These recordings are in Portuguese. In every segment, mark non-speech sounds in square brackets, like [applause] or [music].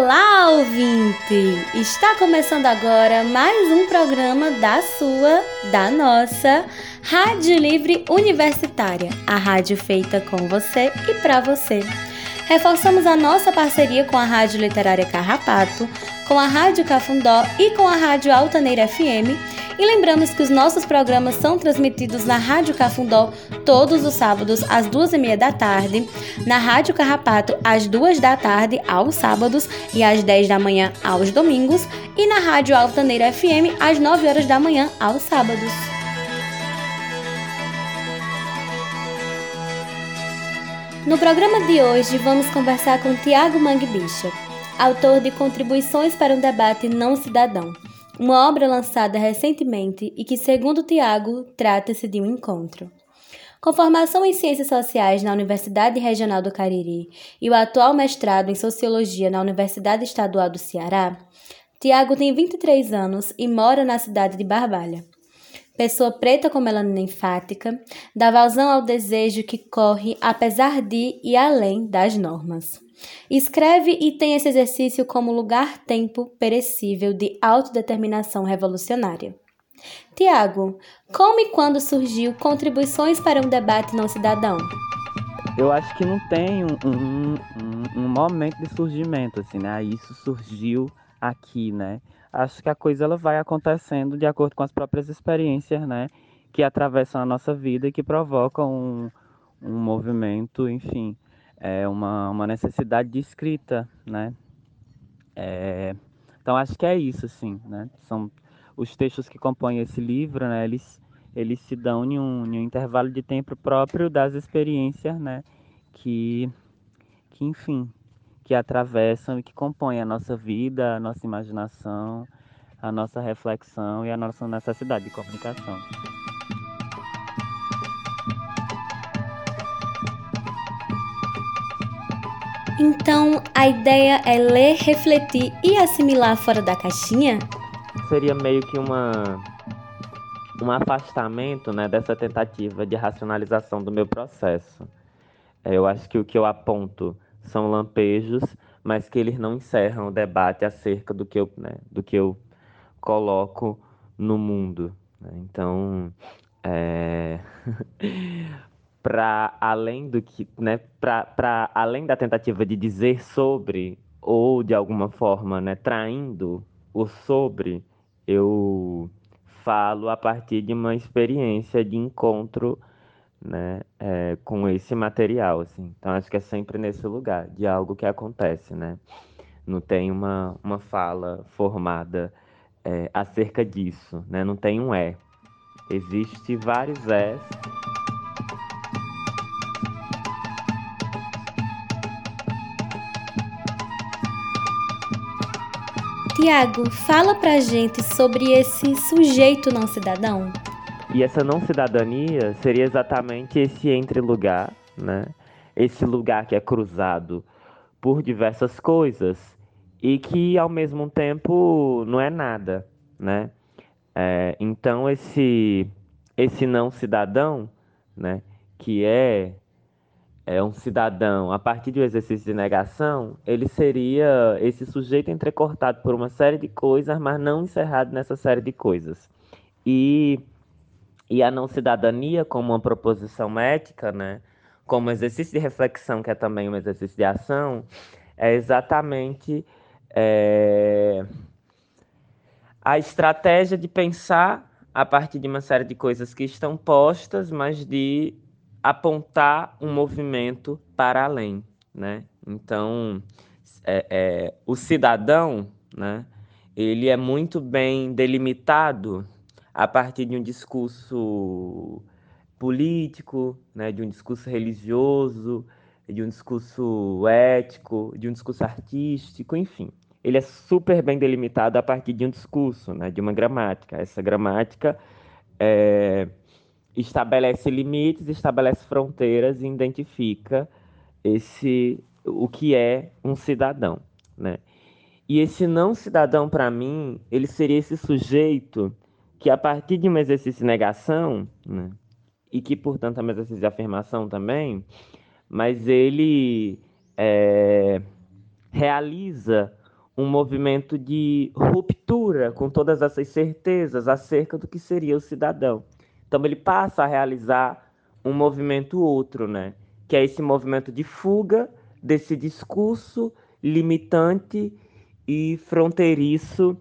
Olá, ouvinte! Está começando agora mais um programa da sua, da nossa Rádio Livre Universitária, a rádio feita com você e para você. Reforçamos a nossa parceria com a Rádio Literária Carrapato, com a Rádio Cafundó e com a Rádio Altaneira FM e lembramos que os nossos programas são transmitidos na Rádio Cafundó todos os sábados às duas e meia da tarde, na Rádio Carrapato às duas da tarde aos sábados e às dez da manhã aos domingos e na Rádio Altaneira FM às nove horas da manhã aos sábados. No programa de hoje vamos conversar com Tiago Manguebicha, autor de Contribuições para um Debate Não Cidadão uma obra lançada recentemente e que, segundo Tiago, trata-se de um encontro. Com formação em Ciências Sociais na Universidade Regional do Cariri e o atual mestrado em Sociologia na Universidade Estadual do Ceará, Tiago tem 23 anos e mora na cidade de Barbalha. Pessoa preta com melanina enfática, dá vazão ao desejo que corre apesar de e além das normas. Escreve e tem esse exercício como lugar-tempo perecível de autodeterminação revolucionária. Tiago, como e quando surgiu Contribuições para um Debate Não Cidadão? Eu acho que não tem um, um, um, um momento de surgimento, assim, né? Isso surgiu aqui, né? Acho que a coisa ela vai acontecendo de acordo com as próprias experiências, né? Que atravessam a nossa vida e que provocam um, um movimento, enfim, é uma, uma necessidade de escrita, né? É, então acho que é isso, assim, né? São os textos que compõem esse livro, né? Eles, eles se dão em um, em um intervalo de tempo próprio das experiências, né? Que, que enfim, que atravessam e que compõem a nossa vida, a nossa imaginação, a nossa reflexão e a nossa necessidade de comunicação. Então, a ideia é ler, refletir e assimilar fora da caixinha? Seria meio que uma um afastamento, né, dessa tentativa de racionalização do meu processo. É, eu acho que o que eu aponto são lampejos, mas que eles não encerram o debate acerca do que eu, né, do que eu coloco no mundo. Né? Então, é... [laughs] para além do que, né, para além da tentativa de dizer sobre ou de alguma forma, né, traindo o sobre, eu falo a partir de uma experiência de encontro, né, é, com esse material, assim. Então acho que é sempre nesse lugar de algo que acontece, né? Não tem uma, uma fala formada é, acerca disso, né? Não tem um é. Existe vários és Tiago, fala pra gente sobre esse sujeito não cidadão. E essa não cidadania seria exatamente esse entre lugar, né? Esse lugar que é cruzado por diversas coisas e que ao mesmo tempo não é nada, né? É, então esse esse não cidadão, né? Que é é, um cidadão, a partir do exercício de negação, ele seria esse sujeito entrecortado por uma série de coisas, mas não encerrado nessa série de coisas. E, e a não cidadania, como uma proposição ética, né, como exercício de reflexão, que é também um exercício de ação, é exatamente é, a estratégia de pensar a partir de uma série de coisas que estão postas, mas de apontar um movimento para além, né? Então, é, é, o cidadão, né? Ele é muito bem delimitado a partir de um discurso político, né? De um discurso religioso, de um discurso ético, de um discurso artístico, enfim. Ele é super bem delimitado a partir de um discurso, né? De uma gramática. Essa gramática é estabelece limites, estabelece fronteiras e identifica esse o que é um cidadão, né? E esse não cidadão para mim, ele seria esse sujeito que a partir de um exercício de negação, né, e que portanto é um exercício de afirmação também, mas ele é, realiza um movimento de ruptura com todas essas certezas acerca do que seria o cidadão. Então ele passa a realizar um movimento outro, né? Que é esse movimento de fuga desse discurso limitante e fronteiriço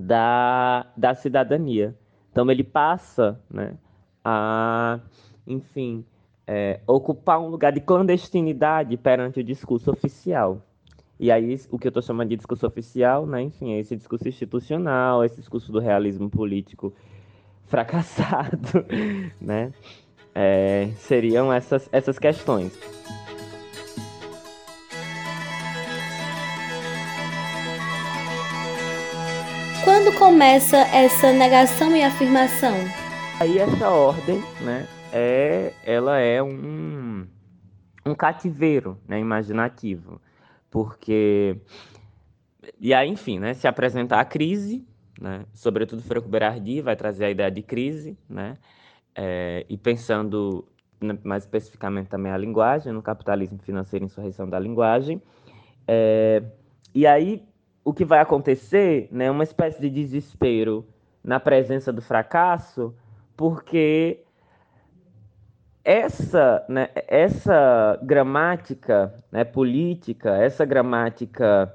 da, da cidadania. Então ele passa, né, a, enfim, é, ocupar um lugar de clandestinidade perante o discurso oficial. E aí, o que eu estou chamando de discurso oficial, né, enfim, é esse discurso institucional, esse discurso do realismo político fracassado, [laughs] né? É, seriam essas, essas questões. Começa essa negação e afirmação? Aí essa ordem, né, é, ela é um, um cativeiro né, imaginativo porque e aí, enfim, né, se apresentar a crise, né, sobretudo Franco Berardi vai trazer a ideia de crise, né, é, e pensando né, mais especificamente também a linguagem, no capitalismo financeiro e insurreição da linguagem, é, e aí o que vai acontecer, né, uma espécie de desespero na presença do fracasso, porque essa, né, essa gramática né, política, essa gramática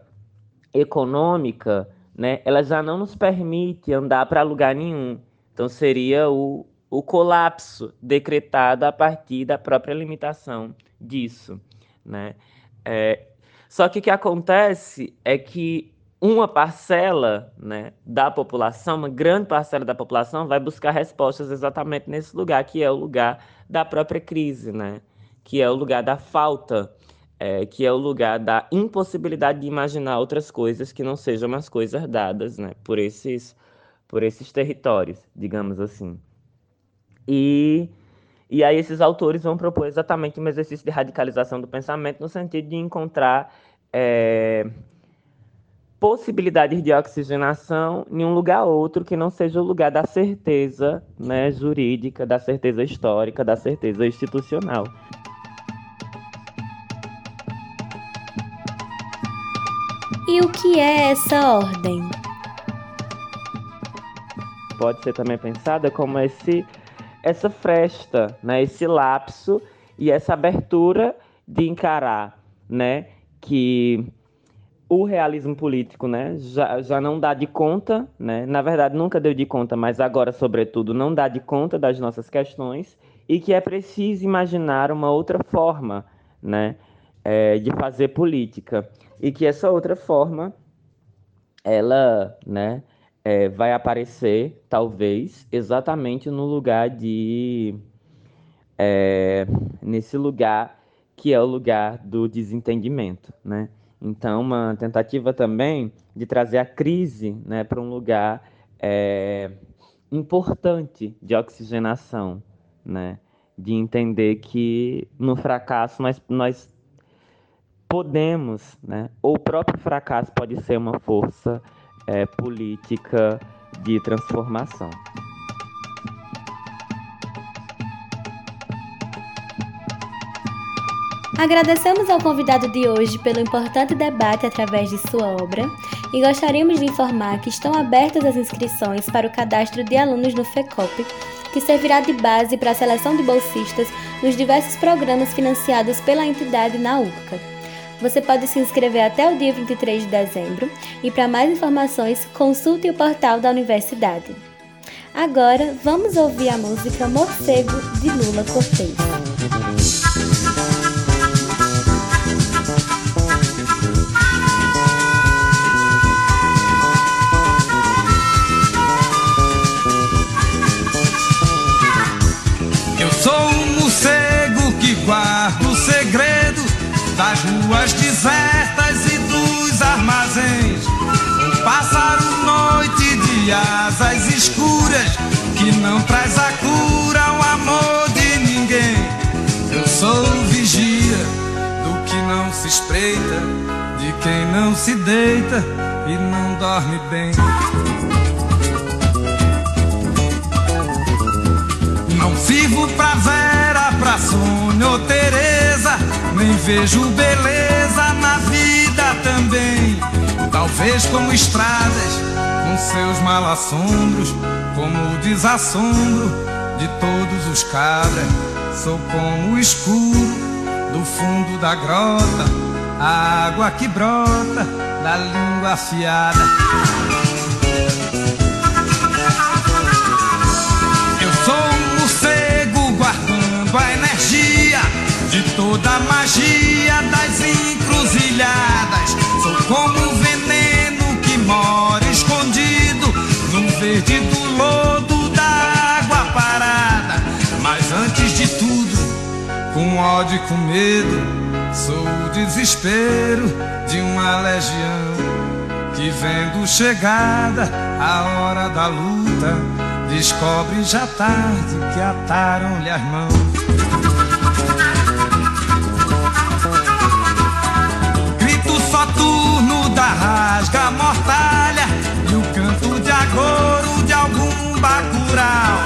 econômica, né, ela já não nos permite andar para lugar nenhum. Então seria o, o colapso decretado a partir da própria limitação disso. Né? É, só que o que acontece é que uma parcela né, da população, uma grande parcela da população, vai buscar respostas exatamente nesse lugar, que é o lugar da própria crise, né? que é o lugar da falta, é, que é o lugar da impossibilidade de imaginar outras coisas que não sejam as coisas dadas né? por, esses, por esses territórios, digamos assim. E, e aí esses autores vão propor exatamente um exercício de radicalização do pensamento no sentido de encontrar... É, possibilidades de oxigenação em um lugar outro que não seja o lugar da certeza né, jurídica, da certeza histórica, da certeza institucional. E o que é essa ordem? Pode ser também pensada como esse, essa fresta, né, esse lapso e essa abertura de encarar né, que o realismo político, né, já, já não dá de conta, né, na verdade nunca deu de conta, mas agora, sobretudo, não dá de conta das nossas questões e que é preciso imaginar uma outra forma, né, é, de fazer política. E que essa outra forma, ela, né, é, vai aparecer, talvez, exatamente no lugar de, é, nesse lugar que é o lugar do desentendimento, né, então, uma tentativa também de trazer a crise né, para um lugar é, importante de oxigenação, né? de entender que no fracasso nós, nós podemos, né? ou o próprio fracasso pode ser uma força é, política de transformação. Agradecemos ao convidado de hoje pelo importante debate através de sua obra e gostaríamos de informar que estão abertas as inscrições para o cadastro de alunos no FECOP, que servirá de base para a seleção de bolsistas nos diversos programas financiados pela entidade na URCA. Você pode se inscrever até o dia 23 de dezembro e para mais informações consulte o portal da universidade. Agora vamos ouvir a música Morcego de Lula Cortez. Das ruas desertas e dos armazéns. Um pássaro noite de asas escuras que não traz a cura, o amor de ninguém. Eu sou vigia do que não se espreita, de quem não se deita e não dorme bem. Vejo beleza na vida também. talvez como estradas, com seus malassombros, como o desassombro de todos os cabras. Sou como o escuro do fundo da grota, a água que brota da língua afiada. Toda a magia das encruzilhadas. Sou como veneno que mora escondido no verde do lodo da água parada. Mas antes de tudo, com ódio e com medo, sou o desespero de uma legião que vendo chegada a hora da luta, descobre já tarde que ataram-lhe as mãos. Da rasga mortalha e o canto de agouro de algum bacural.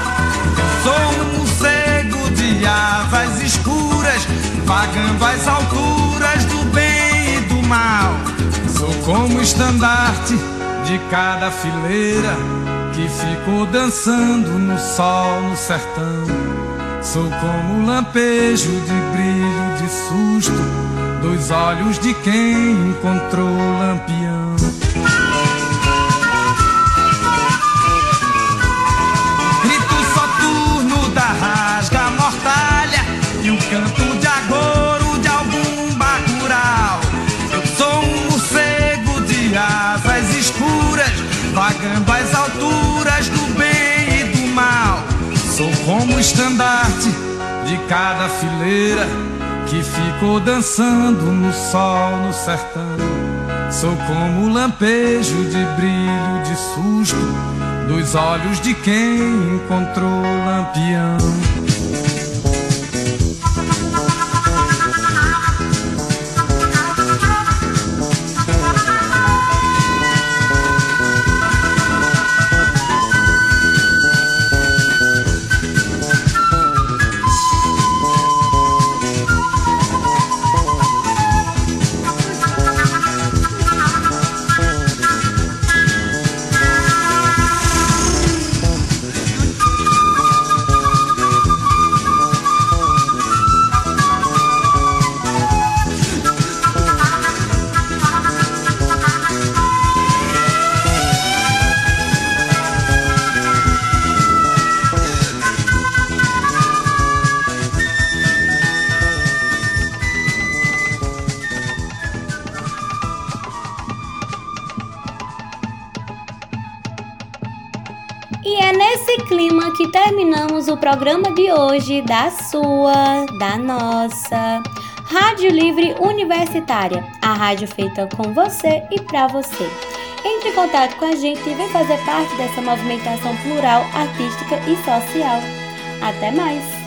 Sou um morcego de asas escuras, vagando às alturas do bem e do mal. Sou como estandarte de cada fileira que ficou dançando no sol no sertão. Sou como lampejo de brilho de susto dos olhos de quem encontrou lampião. Grito soturno da rasga mortalha e o canto de agouro de algum bacural. Eu sou um morcego de asas escuras, vagando às alturas do bem e do mal. Sou como o estandarte de cada fileira que ficou dançando no sol no sertão. Sou como o lampejo de brilho de susto dos olhos de quem encontrou lampião. Que terminamos o programa de hoje da sua, da nossa Rádio Livre Universitária, a rádio feita com você e para você. Entre em contato com a gente e vem fazer parte dessa movimentação plural, artística e social. Até mais!